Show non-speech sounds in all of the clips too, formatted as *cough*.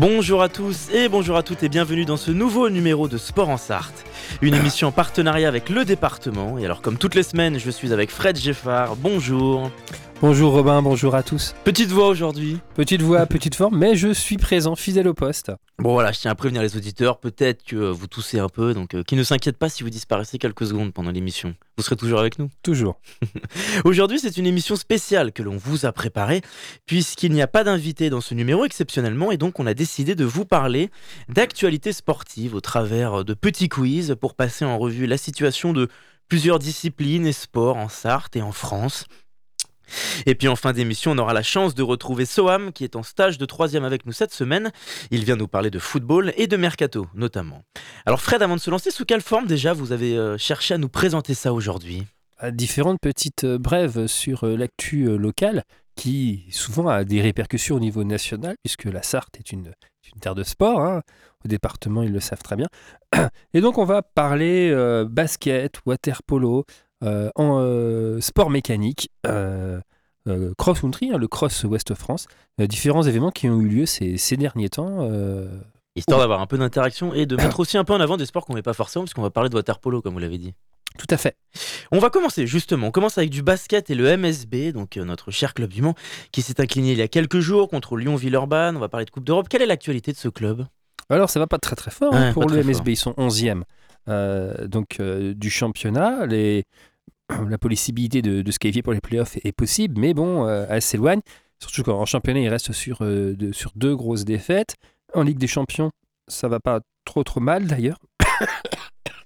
Bonjour à tous et bonjour à toutes et bienvenue dans ce nouveau numéro de Sport en Sarthe. Une émission en partenariat avec le département. Et alors comme toutes les semaines, je suis avec Fred Geffard. Bonjour. Bonjour Robin, bonjour à tous. Petite voix aujourd'hui. Petite voix, petite forme, mais je suis présent, fidèle au poste. Bon voilà, je tiens à prévenir les auditeurs, peut-être que vous toussez un peu, donc euh, qui ne s'inquiètent pas si vous disparaissez quelques secondes pendant l'émission. Vous serez toujours avec nous Toujours. *laughs* Aujourd'hui, c'est une émission spéciale que l'on vous a préparée, puisqu'il n'y a pas d'invité dans ce numéro exceptionnellement, et donc on a décidé de vous parler d'actualités sportives au travers de petits quiz pour passer en revue la situation de plusieurs disciplines et sports en Sarthe et en France. Et puis en fin d'émission, on aura la chance de retrouver Soham qui est en stage de troisième avec nous cette semaine. Il vient nous parler de football et de mercato notamment. Alors Fred, avant de se lancer, sous quelle forme déjà vous avez euh, cherché à nous présenter ça aujourd'hui? Différentes petites euh, brèves sur euh, l'actu locale qui souvent a des répercussions au niveau national puisque la Sarthe est une, terre de sport. hein. Au département, ils le savent très bien. *clears throat* Et donc on va parler basket, water polo, en euh, sport mécanique. euh, euh, cross-country, hein, le Cross Ouest France, euh, différents événements qui ont eu lieu ces, ces derniers temps. euh, Histoire d'avoir un peu d'interaction et de mettre *coughs* aussi un peu en avant des sports qu'on met pas forcément, puisqu'on va parler de water polo comme vous l'avez dit. tout à fait. On va commencer justement. On commence avec du basket et le MSB, donc euh, notre cher club du Mans, qui s'est incliné il y a quelques jours contre Lyon-Villeurbanne. On va parler de Coupe d'Europe. Quelle est l'actualité de ce club? Alors, ça va pas très très fort hein, pour le MSB. Ils sont 11e euh, donc, euh, du championnat. Les... *clears throat* La possibilité de, de se qualifier pour les playoffs est, possible, mais bon, euh, elle s'éloigne. Surtout qu'en championnat, il reste sur, euh, de- sur deux grosses défaites. En Ligue des Champions, ça va pas trop trop mal d'ailleurs. *coughs*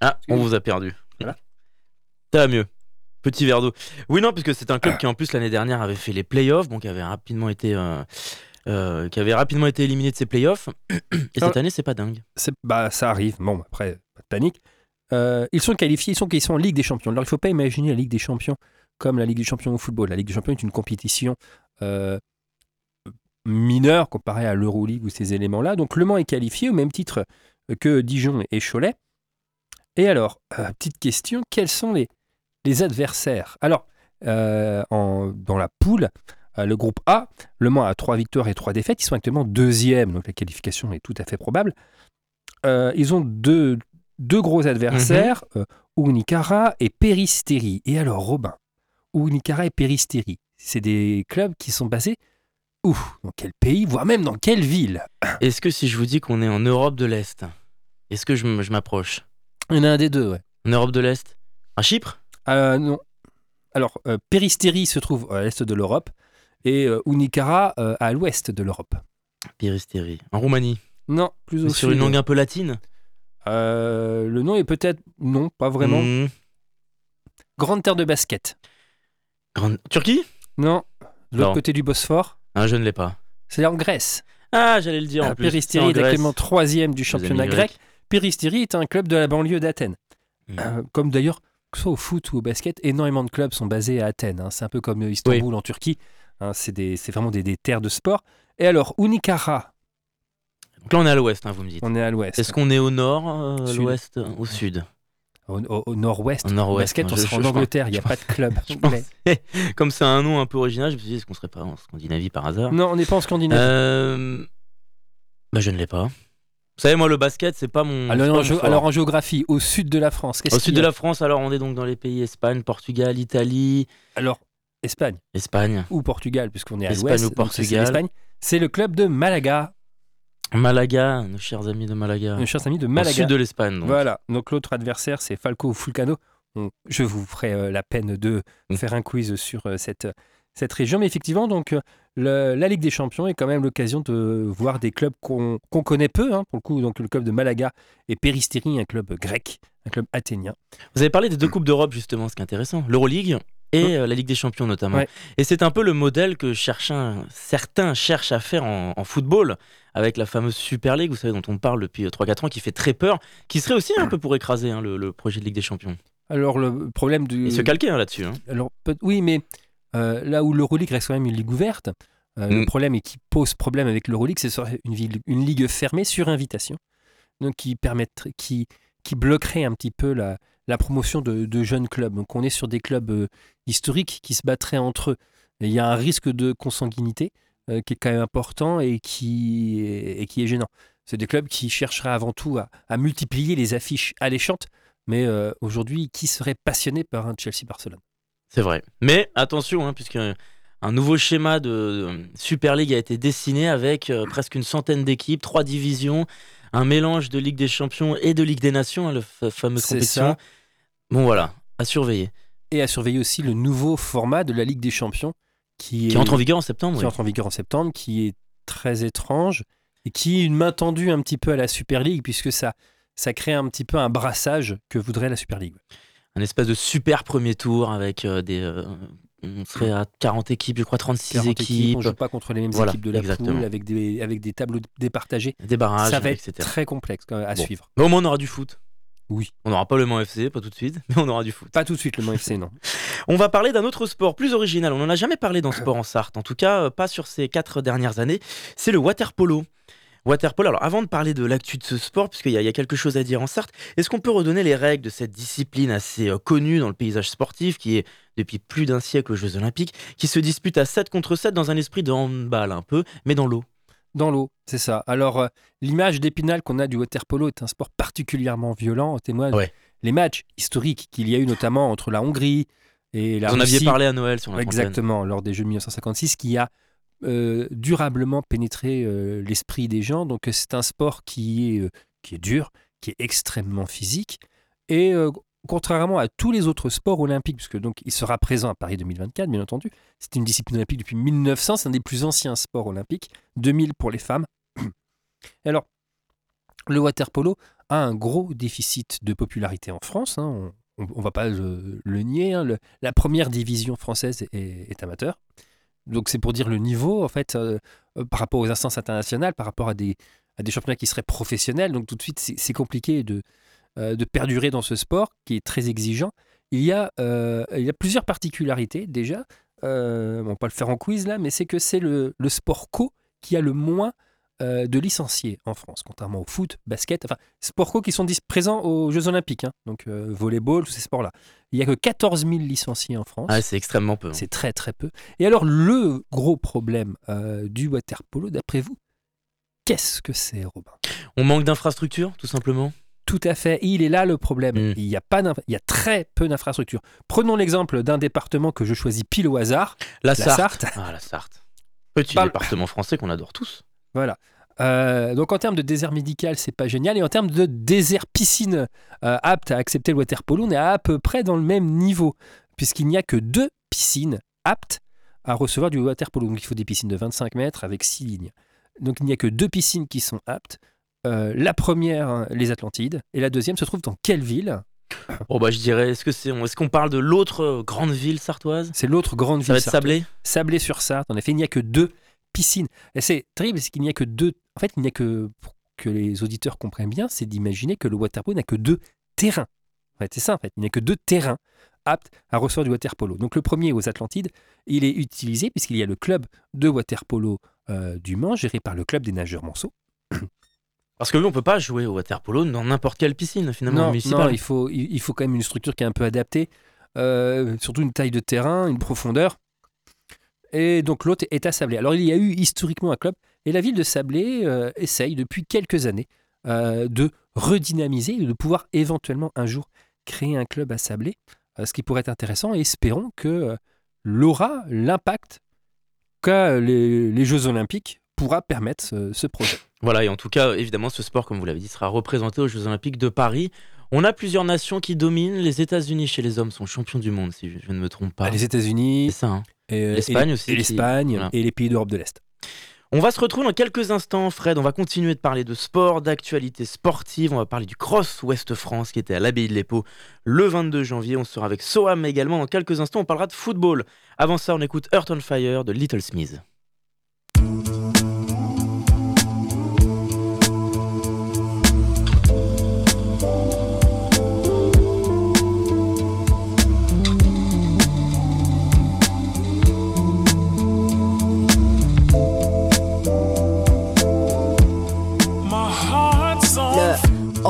Ah, on vous a perdu. Voilà. Ça va mieux. Petit verre d'eau. Oui, non, puisque c'est un club qui en plus l'année dernière avait fait les playoffs, donc qui avait rapidement été, euh, euh, qui avait rapidement été éliminé de ses playoffs. *coughs* Et cette Alors- année, c'est pas dingue. Bah, ça arrive. Bon, après, pas de panique. Euh, ils sont qualifiés, ils sont, ils sont en Ligue des Champions. Alors, il ne faut pas imaginer la Ligue des Champions comme la Ligue des Champions au football. La Ligue des Champions est une compétition euh, mineure comparée à l'Euroleague ou ces éléments-là. Donc, Le Mans est qualifié au même titre que Dijon et Cholet. Et alors, euh, petite question, quels sont les, adversaires? Alors, dans la poule, le groupe A, Le Mans a trois victoires et trois défaites. Ils sont actuellement deuxième, donc la qualification est tout à fait probable. Ils ont deux, deux gros adversaires, euh, Unicara et Peristeri. Et alors, Robin, Unicara et Peristeri, c'est des clubs qui sont basés où Dans quel pays, voire même dans quelle ville? Est-ce que si je vous dis qu'on est en Europe de l'Est, est-ce que je m'approche? Il y en a un des deux, ouais. En Europe de l'Est? À Chypre? Euh, non. Alors, euh, Peristeri se trouve à l'est de l'Europe et euh, Unicara euh, à l'ouest de l'Europe. Piristérie. En Roumanie? Non, plus au Sur sud. une langue un peu latine? Euh, le nom est peut-être. Non, pas vraiment. Hmm. Grande terre de basket. Grande- Turquie? Non, de l'autre côté du Bosphore. Ah, je ne l'ai pas. C'est en Grèce. Ah, j'allais le dire en plus. En est actuellement troisième du championnat grec. grecs. Peristeri est un club de la banlieue d'Athènes. Hmm. Euh, comme d'ailleurs, que ce soit au foot ou au basket, énormément de clubs sont basés à Athènes. hein. C'est un peu comme Istanbul en Turquie. Hein, c'est vraiment des, des terres de sport. Et alors, Unicara, Donc là, on est à l'ouest, hein, vous me dites. on est à l'ouest. Est-ce qu'on est au nord, euh, l'ouest, euh, au sud Au, au- au nord-ouest. Nord-ouest, basket, on en Angleterre. Il n'y a pas de club *laughs* Comme c'est un nom un peu original, je me suis dit, est-ce qu'on serait pas en Scandinavie par hasard Non, on n'est pas en Scandinavie. Euh, Bah, je ne l'ai pas. Vous savez, moi, le basket, c'est pas mon. alors, c'est en pas mon alors, en géographie, au sud de la France, qu'est-ce Au sud de la France, alors, on est donc dans les pays Espagne, Portugal, Italie, Alors, Espagne Espagne, ou Portugal, puisqu'on est à Espagne l'ouest. ou ça, c'est Portugal. C'est le club de Malaga, Malaga, nos chers amis de Malaga. nos chers amis de Au Malaga. sud de l'Espagne. Voilà, donc l'autre adversaire, c'est Falco Fulcano. Je vous ferai euh, la peine de Mm. faire un quiz sur euh, cette, cette région. Mais effectivement, donc, euh, le- la Ligue des Champions est quand même l'occasion de voir des clubs qu'on connaît peu. hein, pour le coup, donc le club de Malaga et Peristeri, un club grec, un club athénien. Vous avez parlé des deux Coupes d'Europe, justement, ce qui est intéressant. L'Euroleague et euh, la Ligue des Champions, notamment. Ouais. Et c'est un peu le modèle que un- certains cherchent à faire en, en football, avec la fameuse Super League, vous savez, dont on parle depuis 3-4 ans, qui fait très peur, qui serait aussi un peu pour écraser hein, le, le projet de Ligue des Champions. Alors le problème du... Il se calquait hein, là-dessus. hein. Alors, oui, mais euh, là où l'Euroleague reste quand même une ligue ouverte, euh, le Mm. problème et qui pose problème avec l'Euroleague, c'est une ligue fermée sur invitation, donc qui permettrait, qui, qui bloquerait un petit peu la, la promotion de, jeunes clubs. Donc on est sur des clubs euh, historiques qui se battraient entre eux. Et il y a un risque de consanguinité euh, qui est quand même important et qui, est gênant. C'est des clubs qui chercheraient avant tout à, à multiplier les affiches alléchantes. Mais euh, aujourd'hui, qui serait passionné par un Chelsea-Barcelone C'est vrai. Mais attention, hein, puisque un nouveau schéma de Super League a été dessiné avec euh, presque une centaine d'équipes, trois divisions, un mélange de Ligue des Champions et de Ligue des Nations, hein, la fa- fameuse C'est compétition. ça. Bon voilà, à surveiller. et à surveiller aussi le nouveau format de la Ligue des Champions qui, Qui est- entre en vigueur en septembre. qui oui. entre en vigueur en septembre, qui est très étrange et qui est une main tendue un petit peu à la Super League puisque ça, ça crée un petit peu un brassage que voudrait la Super League. Un espèce de super premier tour avec euh, des. euh, on serait à 40 équipes, je crois 36 40 équipes, on joue pas contre les mêmes Voilà, équipes de la exactement. poule avec des, avec des tableaux départagés. des barrages, ça va être etc. très complexe à Bon. suivre. Mais au moins on aura du foot. Oui. On n'aura pas le Mans FC, pas tout de suite, *laughs* mais on aura du foot. Pas tout de suite le Mans FC, non. *laughs* On va parler d'un autre sport plus original. On n'en a jamais parlé dans Sport en Sarthe, en tout cas euh, pas sur ces quatre dernières années. C'est le waterpolo. Waterpolo. Alors avant de parler de l'actu de ce sport, puisqu'il y, a- il y a quelque chose à dire en Sarthe, est-ce qu'on peut redonner les règles de cette discipline assez euh, connue dans le paysage sportif, qui est depuis plus d'un siècle aux Jeux Olympiques, qui se dispute à 7 contre 7 dans un esprit de handball un peu, mais dans l'eau? Dans l'eau, c'est ça. Alors, euh, l'image d'épinal qu'on a du water polo est un sport particulièrement violent. En témoignent Ouais. les matchs historiques qu'il y a eu notamment entre la Hongrie et la Vous en aviez parlé à Noël sur antenne. Exactement, lors des Jeux de 1956, qui a euh, durablement pénétré euh, l'esprit des gens. Donc, c'est un sport qui est, euh, qui est dur, qui est extrêmement physique. Et contrairement à tous les autres sports olympiques, puisque donc il sera présent à Paris 2024, bien entendu, c'est une discipline olympique depuis 1900, c'est un des plus anciens sports olympiques, 2000 pour les femmes. *coughs* Alors, le water polo a un gros déficit de popularité en France. hein, on ne va pas le, nier. hein, la première division française est amateur. Donc c'est pour dire le niveau, en fait, euh, euh, par rapport aux instances internationales, par rapport à des, à des championnats qui seraient professionnels. Donc tout de suite, c'est compliqué de, euh, de perdurer dans ce sport qui est très exigeant. Il y a, il y a plusieurs particularités déjà. On va pas le faire en quiz là, mais c'est que c'est le, le sport co qui a le moins euh, de licenciés en France, contrairement au foot, basket, enfin, sports co qui sont présents aux Jeux Olympiques, hein, donc euh, volleyball, tous ces sports-là. Il n'y a que 14 000 licenciés en France. Ah, c'est extrêmement peu. hein. C'est très très peu. Et alors le gros problème euh, du water polo, d'après vous, qu'est-ce que c'est, Robin? On manque d'infrastructures, tout simplement? Tout à fait. Il est là le problème. Mm. Il y a pas il y a très peu d'infrastructures. Prenons l'exemple d'un département que je choisis pile au hasard, La, la Sarthe. Sarthe. Ah, la Sarthe. Petit Parle- département français qu'on adore tous. Voilà. Euh, donc en termes de désert médical, c'est pas génial. Et en termes de désert piscine euh, apte à accepter le water polo, on est à peu près dans le même niveau, puisqu'il n'y a que deux piscines aptes à recevoir du water polo. Donc il faut des piscines de 25 mètres avec 6 lignes. Donc il n'y a que deux piscines qui sont aptes. Euh, la première, les Atlantides, et la deuxième se trouve dans quelle ville? Bon bah je dirais, est-ce que c'est, est-ce qu'on parle de l'autre grande ville sartoise? C'est l'autre grande Ça va ville. être sartoise. Sablé Sablé-sur-Sarthe. En effet, il n'y a que deux piscines. Et c'est terrible, c'est qu'il n'y a que deux. En fait, il n'y a que. Pour que les auditeurs comprennent bien, c'est d'imaginer que le water polo n'a que deux terrains. En fait, c'est ça, en fait. Il n'y a que deux terrains aptes à recevoir du water polo. Donc, le premier aux Atlantides, il est utilisé puisqu'il y a le club de water polo euh, du Mans, géré par le club des nageurs Monceau. *coughs* Parce que oui, on peut pas jouer au water polo dans n'importe quelle piscine finalement Non, municipale. non, il faut, il faut quand même une structure qui est un peu adaptée, euh, surtout une taille de terrain, une profondeur. Et donc l'autre est à Sablé. Alors il y a eu historiquement un club, et la ville de Sablé euh, essaye depuis quelques années euh, de redynamiser et de pouvoir éventuellement un jour créer un club à Sablé, euh, ce qui pourrait être intéressant, et espérons que l'aura, l'impact qu'a les, les Jeux Olympiques pourra permettre ce- ce projet. Voilà, et en tout cas, évidemment, ce sport, comme vous l'avez dit, sera représenté aux Jeux Olympiques de Paris. On a plusieurs nations qui dominent. Les États-Unis chez les hommes sont champions du monde, si je, je ne me trompe pas. Les C'est États-Unis, ça. hein. Et, euh, L'Espagne aussi et qui- l'Espagne voilà. et les pays d'Europe de l'Est. On va se retrouver dans quelques instants, Fred. On va continuer de parler de sport, d'actualité sportive. On va parler du Cross Ouest France qui était à l'abbaye de l'Épau le 22 janvier. On sera avec Soham également. Dans quelques instants, on parlera de football. Avant ça, on écoute Earth on Fire de Little Smith.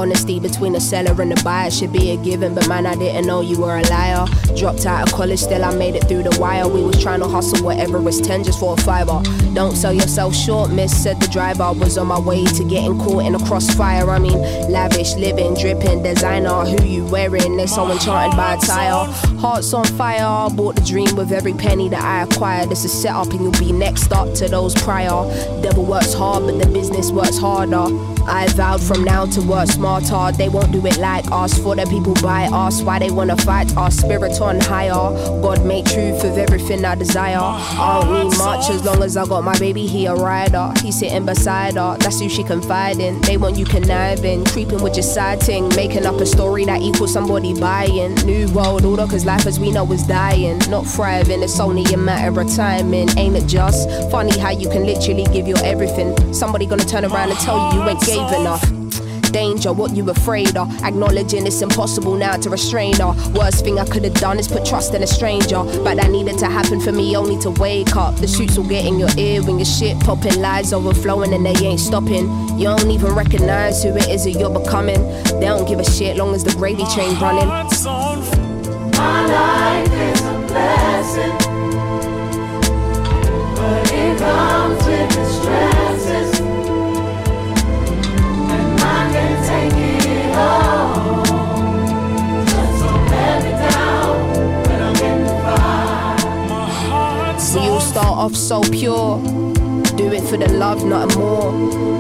Honesty between the seller and the buyer should be a given, but man, I didn't know you were a liar. Dropped out of college, still I made it through the wire. We was trying to hustle whatever was 10 just for a fiver. Don't sell yourself short, miss, said the driver. Was on my way to getting caught in a crossfire. I mean, lavish, living, dripping, designer. Who you wearing? They're so enchanted by attire. Hearts on fire, bought the dream with every penny that I acquired. This is set up, and you'll be next up to those prior. Devil works hard, but the business works harder. I vowed from now to what work smarter. They won't do it like us. For the people by us, why they wanna fight our Spirit on higher. God make truth of everything I desire. I don't need much as long as I got my baby here, a rider. He's sitting beside her. That's who she confide in. They want you conniving, creeping with your side ting, making up a story that equals somebody buying. New world order, cause life as we know is dying, not thriving. It's only a matter of timing, ain't it just funny how you can literally give your everything? Somebody gonna turn around and tell you you ain't gave enough danger, what you afraid of. Acknowledging it's impossible now to restrain her. Worst thing I could have done is put trust in a stranger. But that needed to happen for me only to wake up. The shoots will get in your ear when your shit popping, lies overflowing and they ain't stopping. You don't even recognize who it is that you're becoming. They don't give a shit long as the gravy train running. My life is a blessing, but it comes with its stresses, off so pure. Do it for the love, not a more.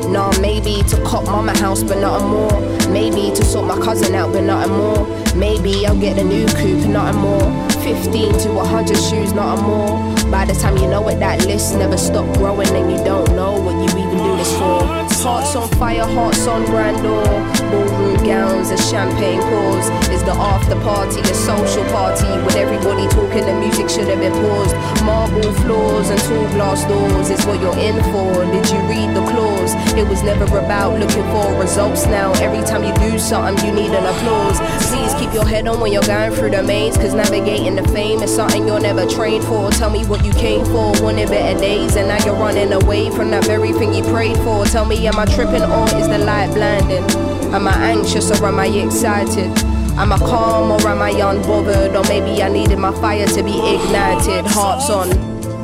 Nah, maybe to cop mama house, but not a more. Maybe to sort my cousin out, but not a more. Maybe I'll get a new coupe, not a more. 15 to 100 shoes, not a more. By the time you know it, that list never stop growing, and you don't know what you even do this for. Hearts on fire, hearts on grandeur. Ballroom gowns and champagne pours. Is the after party a social party with everybody talking? The music should have been paused. Marble floors and tall glass doors is what you're in for. Did you read the clause? It was never about looking for results now. Every time you do something, you need an applause. Please keep your head on when you're going through the maze, cause navigating the fame is something you're never trained for. Tell me what you came for, wanted better days, and now you're running away from that very thing you prayed for. Tell me, am I tripping or is the light blinding? Am I anxious or am I excited? Am I calm or am I unbothered? Or maybe I needed my fire to be ignited. Hearts on.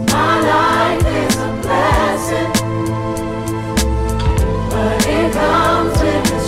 My life is a blessing, but it comes with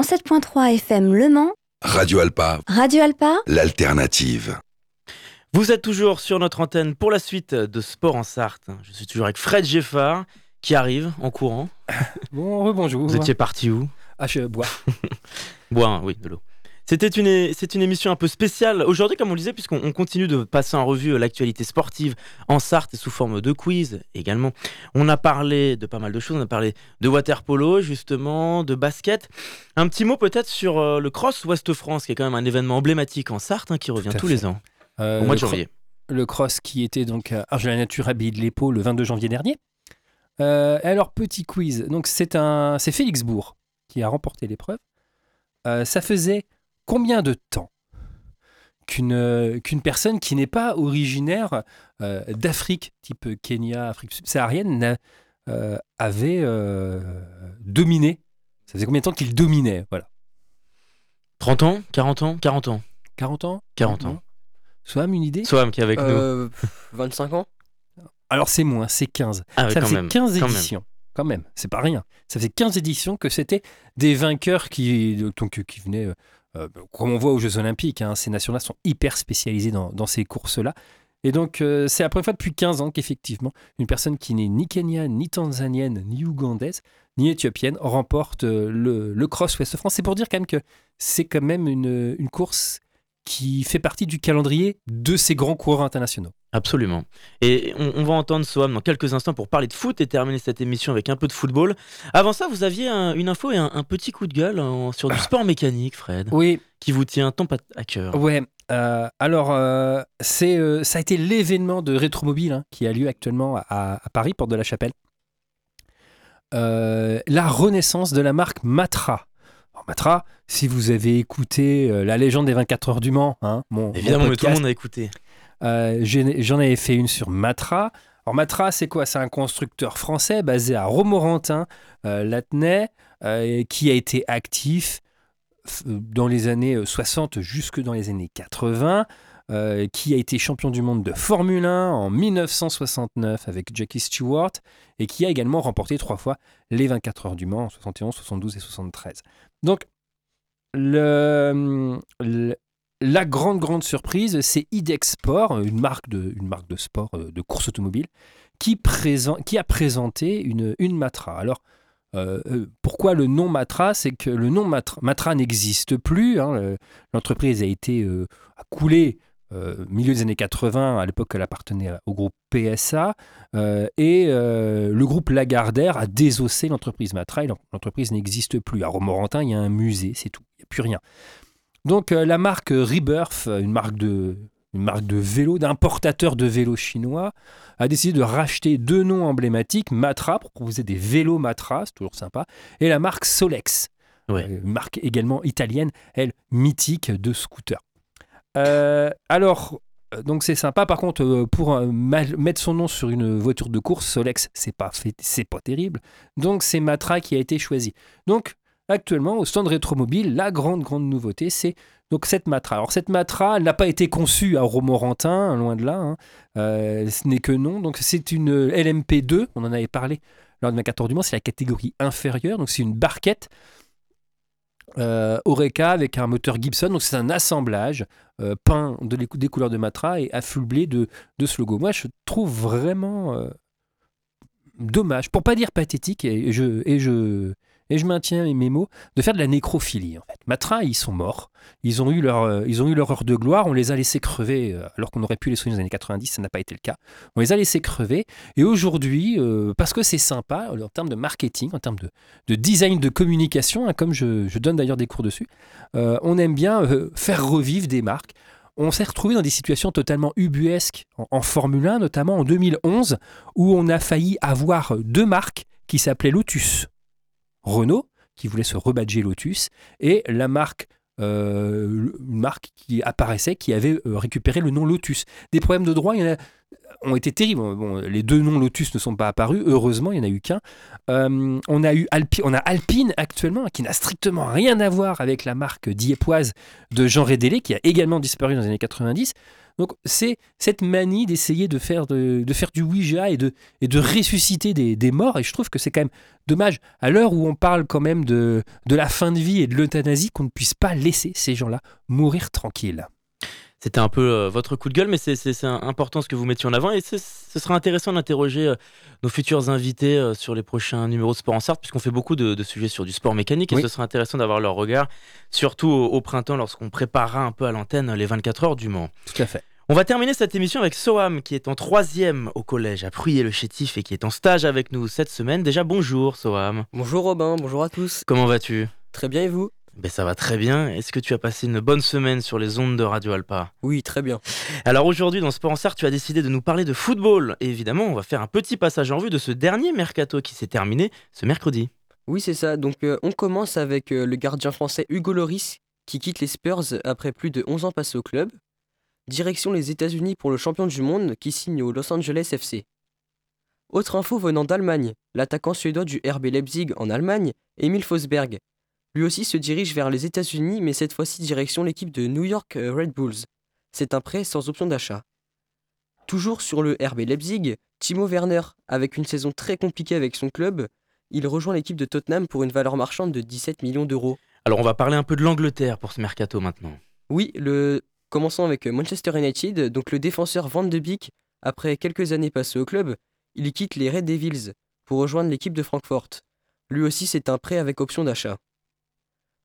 107.3 FM Le Mans, Radio Alpa, Radio Alpa, l'alternative. Vous êtes toujours sur notre antenne pour la suite de Sport en Sarthe. Je suis toujours avec Fred Geffard qui arrive en courant. *laughs* Bon, rebonjour. Vous étiez parti où? Ah, je bois. *laughs* Boire, oui, de l'eau. C'était une, c'est une émission un peu spéciale aujourd'hui, comme on le disait, puisqu'on on continue de passer en revue euh, l'actualité sportive en Sarthe sous forme de quiz également. On a parlé de pas mal de choses, on a parlé de water polo justement, de basket. Un petit mot peut-être sur euh, le Cross Ouest France, qui est quand même un événement emblématique en Sarthe, hein, qui revient tous fait. les ans, Euh, au mois de cro- janvier. le cross qui était donc à Argelès la Nature à de l'Épau le 22 janvier dernier. Euh, alors, petit quiz. Donc, c'est un, c'est Félix Bourg qui a remporté l'épreuve. Euh, ça faisait combien de temps qu'une euh, qu'une personne qui n'est pas originaire euh, d'Afrique, type Kenya, Afrique subsaharienne, euh, avait euh, dominé? Ça faisait combien de temps qu'il dominait? Voilà. 30 ans? 40 ans? 40 ans 40 ans? 40 ans. Soham, une idée? Soham qui est avec nous. Euh, pff, 25 ans Alors c'est moins, c'est 15. Ah ouais, ça quand faisait même, 15 quand même. éditions. Quand même, c'est pas rien. Ça faisait 15 éditions que c'était des vainqueurs qui, donc, qui venaient, euh, euh, comme on voit aux Jeux Olympiques, hein, ces nations-là sont hyper spécialisées dans, ces courses-là. Et donc, euh, c'est la première fois depuis 15 ans qu'effectivement, une personne qui n'est ni kenyane, ni tanzanienne, ni ougandaise, ni éthiopienne remporte euh, le, Cross Ouest France. C'est pour dire quand même que c'est quand même une course qui fait partie du calendrier de ces grands coureurs internationaux. Absolument. Et on, on va entendre Soham dans quelques instants pour parler de foot et terminer cette émission avec un peu de football. Avant ça, vous aviez un- une info et un, un petit coup de gueule en- sur du *coughs* sport mécanique, Fred, Oui, qui vous tient tant à, cœur. Ouais, euh, alors euh, c'est, euh, ça a été l'événement de Rétromobile hein, qui a lieu actuellement à, à Paris, porte de la Chapelle. La renaissance de la marque Matra. Alors, Matra, si vous avez écouté La légende des 24 heures du Mans, hein, mon, mon Évidemment, mais tout le monde a écouté. Euh, J'en avais fait une sur Matra. Alors Matra, c'est quoi? C'est un constructeur français basé à Romorantin, euh, Latenay, euh, qui a été actif dans les années euh, 60 jusque dans les années 80, euh, qui a été champion du monde de Formule 1 en 1969 avec Jackie Stewart et qui a également remporté trois fois les 24 heures du Mans en 71, 72 et 73. Donc le- la grande, grande surprise, c'est IDEX Sport, une marque de, une marque de sport, euh, de course automobile, qui, a présenté une, une Matra. Alors, euh, euh, pourquoi le nom Matra? C'est que le nom Matra, n'existe plus. hein, le- L'entreprise a été a coulé euh, milieu des années 80. À l'époque, elle appartenait au groupe PSA. et le groupe Lagardère a désossé l'entreprise Matra. L'entreprise n'existe plus. À Romorantin, il y a un musée, c'est tout. Il n'y a plus rien. Donc euh, la marque Rebirth, euh, une marque de, une marque de vélo, d'importateur de vélos chinois, a décidé de racheter deux noms emblématiques, Matra, pour proposer des vélos Matra, c'est toujours sympa, et la marque Solex, Ouais. euh, une marque également italienne, elle, mythique de scooter. Euh, alors, donc c'est sympa. Par contre, pour mettre son nom sur une voiture de course, Solex, c'est pas fait- c'est pas terrible. Donc c'est Matra qui a été choisi. Donc actuellement au stand Rétromobile, la grande grande nouveauté, c'est donc cette Matra. Alors cette Matra, elle n'a pas été conçue à Romorantin, loin de là. hein. Euh, ce n'est que non. Donc c'est une LMP2. On en avait parlé lors de ma 14 du mois. C'est la catégorie inférieure. Donc c'est une barquette. Euh, Oreca avec un moteur Gibson, donc c'est un assemblage euh, peint de des couleurs de Matra et affublé de, de ce logo. Moi, je trouve vraiment dommage, pour pas dire pathétique, et je, et je, et je maintiens mes mots, de faire de la nécrophilie. En fait. Matra, ils sont morts, ils ont, eu leur, euh, ils ont eu leur heure de gloire, on les a laissés crever, euh, alors qu'on aurait pu les soigner dans les années 90, ça n'a pas été le cas. On les a laissés crever, et aujourd'hui, euh, parce que c'est sympa, en termes de marketing, en termes de, de design de communication, hein, comme je, donne d'ailleurs des cours dessus, on aime bien faire revivre des marques. On s'est retrouvé dans des situations totalement ubuesques en, en Formule 1, notamment en 2011, où on a failli avoir deux marques qui s'appelaient Lotus. Renault, qui voulait se rebadger Lotus, et la marque, euh, qui apparaissait, qui avait euh, récupéré le nom Lotus. Des problèmes de droit, il y en a ont été terribles. Les deux noms Lotus ne sont pas apparus, heureusement, il n'y en a eu qu'un. Euh, on, a eu Alpine actuellement, qui n'a strictement rien à voir avec la marque diepoise de Jean Rédélé, qui a également disparu dans les années 90. Donc c'est cette manie d'essayer de faire, de, de faire du Ouija et de, et de ressusciter des, des morts. Et je trouve que c'est quand même dommage, à l'heure où on parle quand même de, de la fin de vie et de l'euthanasie, qu'on ne puisse pas laisser ces gens-là mourir tranquilles. C'était un peu euh, votre coup de gueule, mais c'est- important ce que vous mettiez en avant. Et ce sera intéressant d'interroger euh, nos futurs invités euh, sur les prochains numéros de Sport en Sarthe, puisqu'on fait beaucoup de, de sujets sur du sport mécanique. Et Oui. ce sera intéressant d'avoir leur regard, surtout au, au printemps, lorsqu'on préparera un peu à l'antenne les 24 heures du Mans. Tout à fait. On va terminer cette émission avec Soham, qui est en troisième au collège à Pruyé-le-Chétif et qui est en stage avec nous cette semaine. Déjà, bonjour Soham. Bonjour Robin, bonjour à tous. Comment vas-tu? Très bien et vous? Ben, Ça va très bien. Est-ce que tu as passé une bonne semaine sur les ondes de Radio Alpa? Oui, très bien. Alors aujourd'hui, dans Sport en tu as décidé de nous parler de football. Et évidemment, on va faire un petit passage en vue de ce dernier mercato qui s'est terminé ce mercredi. Oui, c'est ça. Donc euh, on commence avec euh, le gardien français Hugo Loris qui quitte les Spurs après plus de 11 ans passés au club. Direction les États-Unis pour le champion du monde qui signe au Los Angeles FC. Autre info venant d'Allemagne, l'attaquant suédois du RB Leipzig en Allemagne, Emil Fosberg. Lui aussi se dirige vers les États-Unis, mais cette fois-ci direction l'équipe de New York Red Bulls. C'est un prêt sans option d'achat. Toujours sur le RB Leipzig, Timo Werner, avec une saison très compliquée avec son club, il rejoint l'équipe de Tottenham pour une valeur marchande de 17 millions d'euros. Alors on va parler un peu de l'Angleterre pour ce mercato maintenant. Oui, le Commençons avec euh, Manchester United. Donc le défenseur Van de Beek, après quelques années passées au club, il quitte les Red Devils pour rejoindre l'équipe de Francfort. Lui aussi, c'est un prêt avec option d'achat.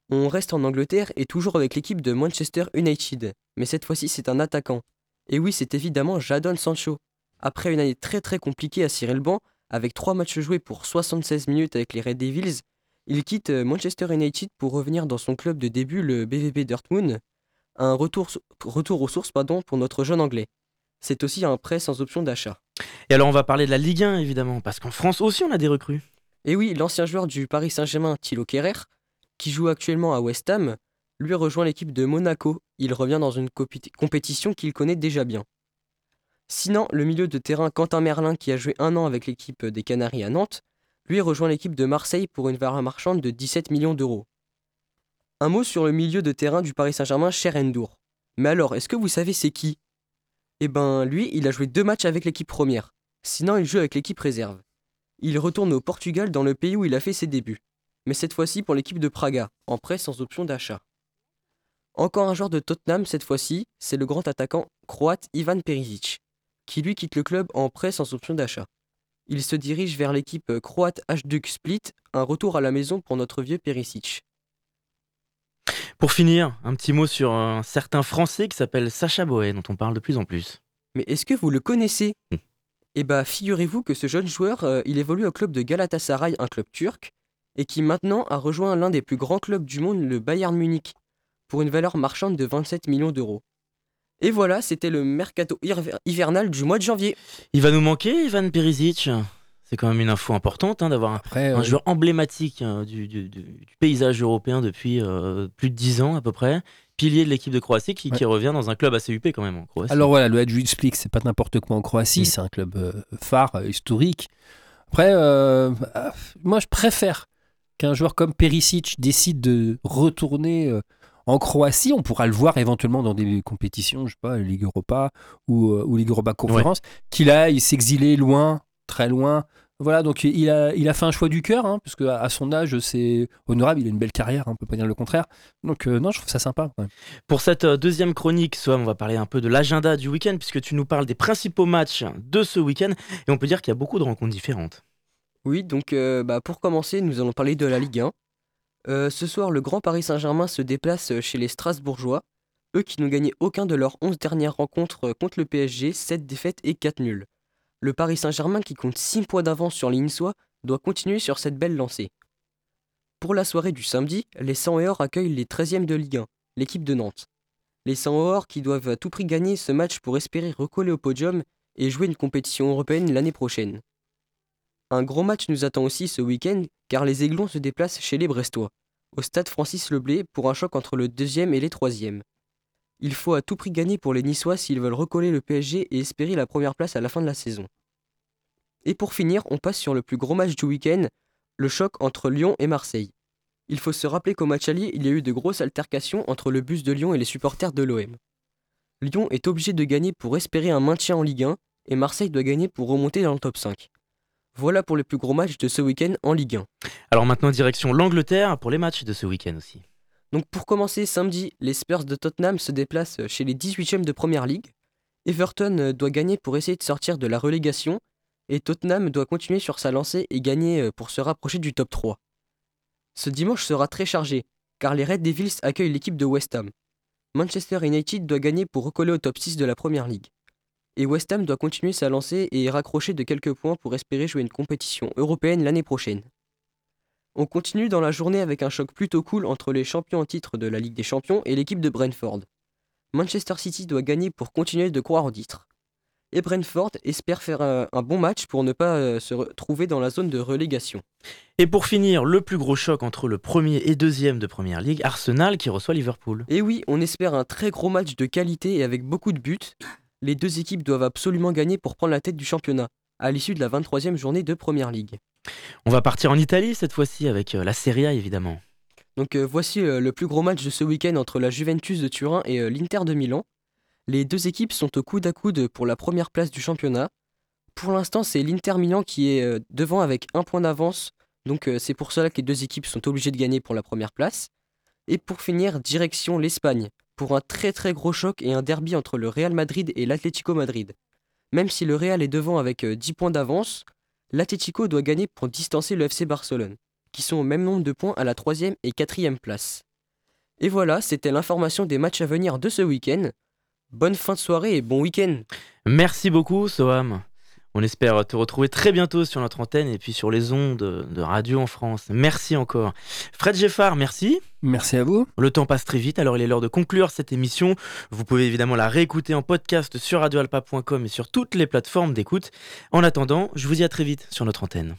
On reste en Angleterre et toujours avec l'équipe de Manchester United, mais cette fois-ci c'est un attaquant. Et oui, c'est évidemment Jadon Sancho. Après une année très très compliquée à cirer le banc, avec 3 matchs joués pour 76 minutes avec les Red Devils, il quitte euh, Manchester United pour revenir dans son club de début, le BVB Dortmund. Un retour, retour aux sources pardon, pour notre jeune anglais. C'est aussi un prêt sans option d'achat. Et alors on va parler de la Ligue 1 évidemment, parce qu'en France aussi on a des recrues. Et oui, l'ancien joueur du Paris Saint-Germain, Thilo Kerrer, qui joue actuellement à West Ham, lui rejoint l'équipe de Monaco. Il revient dans une compétition qu'il connaît déjà bien. Sinon, le milieu de terrain Quentin Merlin, qui a joué un an avec l'équipe des Canaries à Nantes, lui rejoint l'équipe de Marseille pour une valeur marchande de 17 millions d'euros. Un mot sur le milieu de terrain du Paris Saint-Germain, Cher Endour. Mais alors, est-ce que vous savez c'est qui? Eh ben, lui, il a joué deux matchs avec l'équipe première. Sinon, il joue avec l'équipe réserve. Il retourne au Portugal dans le pays où il a fait ses débuts. Mais cette fois-ci pour l'équipe de Praga, en prêt sans option d'achat. Encore un joueur de Tottenham cette fois-ci, c'est le grand attaquant croate Ivan Perisic, qui lui quitte le club en prêt sans option d'achat. Il se dirige vers l'équipe croate Hajduk Split, un retour à la maison pour notre vieux Perisic. Pour finir, un petit mot sur un certain Français qui s'appelle Sacha Boé, dont on parle de plus en plus. Mais est-ce que vous le connaissez Hmm. Eh bah, figurez-vous que ce jeune joueur, euh, il évolue au club de Galatasaray, un club turc, et qui maintenant a rejoint l'un des plus grands clubs du monde, le Bayern Munich, pour une valeur marchande de 27 millions d'euros. Et voilà, c'était le mercato hiver- hivernal du mois de janvier. Il va nous manquer, Ivan Perisic? C'est quand même une info importante hein, d'avoir un, un joueur emblématique hein, du, du- du- du paysage européen depuis euh, plus de 10 ans à peu près. Pilier de l'équipe de Croatie qui, qui revient dans un club assez huppé quand même en Croatie. Alors voilà, le Hadji Split, c'est pas n'importe quoi en Croatie, Mm. c'est un club euh, phare, euh, historique. Après, ah, moi je préfère qu'un joueur comme Perisic décide de retourner en Croatie. On pourra le voir éventuellement dans des compétitions, je sais pas, Ligue Europa ou, ou Ligue Europa Conférence, qu'il aille s'exiler loin, très loin. Voilà, donc il a, il a fait un choix du cœur, hein, qu'à à son âge, c'est honorable, il a une belle carrière, hein, on peut pas dire le contraire. Donc euh, non, je trouve ça sympa. Pour cette euh, deuxième chronique, Soam, on va parler un peu de l'agenda du week-end puisque tu nous parles des principaux matchs de ce week-end et on peut dire qu'il y a beaucoup de rencontres différentes. Oui, donc euh, bah, pour commencer, nous allons parler de la Ligue 1. Euh, ce soir, le Grand Paris Saint-Germain se déplace chez les Strasbourgeois, eux qui n'ont gagné aucun de leurs 11 dernières rencontres contre le PSG, 7 défaites et 4 nuls. Le Paris Saint-Germain, qui compte 6 points d'avance sur les Niçois, doit continuer sur cette belle lancée. Pour la soirée du samedi, les 100 et or accueillent les 13e de Ligue 1, l'équipe de Nantes. Les 100 et or qui doivent à tout prix gagner ce match pour espérer recoller au podium et jouer une compétition européenne l'année prochaine. Un gros match nous attend aussi ce week-end car les Aiglons se déplacent chez les Brestois, au stade Francis Leblé pour un choc entre le deuxième et les troisièmes. Il faut à tout prix gagner pour les Niçois s'ils veulent recoller le PSG et espérer la première place à la fin de la saison. Et pour finir, on passe sur le plus gros match du week-end, le choc entre Lyon et Marseille. Il faut se rappeler qu'au match allié, il y a eu de grosses altercations entre le bus de Lyon et les supporters de l'OM. Lyon est obligé de gagner pour espérer un maintien en Ligue 1 et Marseille doit gagner pour remonter dans le top 5. Voilà pour les plus gros matchs de ce week-end en Ligue 1. Alors maintenant direction l'Angleterre pour les matchs de ce week-end aussi. Donc pour commencer, samedi, les Spurs de Tottenham se déplacent chez les 18e de Première Ligue. Everton euh, doit gagner pour essayer de sortir de la relégation et Tottenham doit continuer sur sa lancée et gagner euh, pour se rapprocher du top 3. Ce dimanche sera très chargé car les Red Devils accueillent l'équipe de West Ham. Manchester United doit gagner pour recoller au top 6 de la Première Ligue. Et West Ham doit continuer sa lancée et raccrocher de quelques points pour espérer jouer une compétition européenne l'année prochaine. On continue dans la journée avec un choc plutôt cool entre les champions en titre de la Ligue des Champions et l'équipe de Brentford. Manchester City doit gagner pour continuer de croire au titre. Et Brentford espère faire un, un bon match pour ne pas euh, se retrouver dans la zone de relégation. Et pour finir, le plus gros choc entre le premier et deuxième de Première Ligue, Arsenal qui reçoit Liverpool. Et oui, on espère un très gros match de qualité et avec beaucoup de buts. Les deux équipes doivent absolument gagner pour prendre la tête du championnat, à l'issue de la 23e journée de Première Ligue. On va partir en Italie cette fois-ci avec euh, la Serie A évidemment. Donc euh, voici euh, le plus gros match de ce week-end entre la Juventus de Turin et l'Inter de Milan. Les deux équipes sont au coude à coude pour la première place du championnat. Pour l'instant, c'est l'Inter Milan qui est devant avec un point d'avance, donc c'est pour cela que les deux équipes sont obligées de gagner pour la première place. Et pour finir, direction l'Espagne, pour un très très gros choc et un derby entre le Real Madrid et l'Atlético Madrid. Même si le Real est devant avec euh, 10 points d'avance, l'Atlético doit gagner pour distancer le FC Barcelone, qui sont au même nombre de points à la 3 et 4 place. Et voilà, c'était l'information des matchs à venir de ce week-end. Bonne fin de soirée et bon week-end Merci beaucoup, Soham. On espère te retrouver très bientôt sur notre antenne et puis sur les ondes de radio en France. Merci encore. Fred Geffard, merci. Merci à vous. Le temps passe très vite, alors il est l'heure de conclure cette émission. Vous pouvez évidemment la réécouter en podcast sur radioalpa.com et sur toutes les plateformes d'écoute. En attendant, je vous dis à très vite sur notre antenne.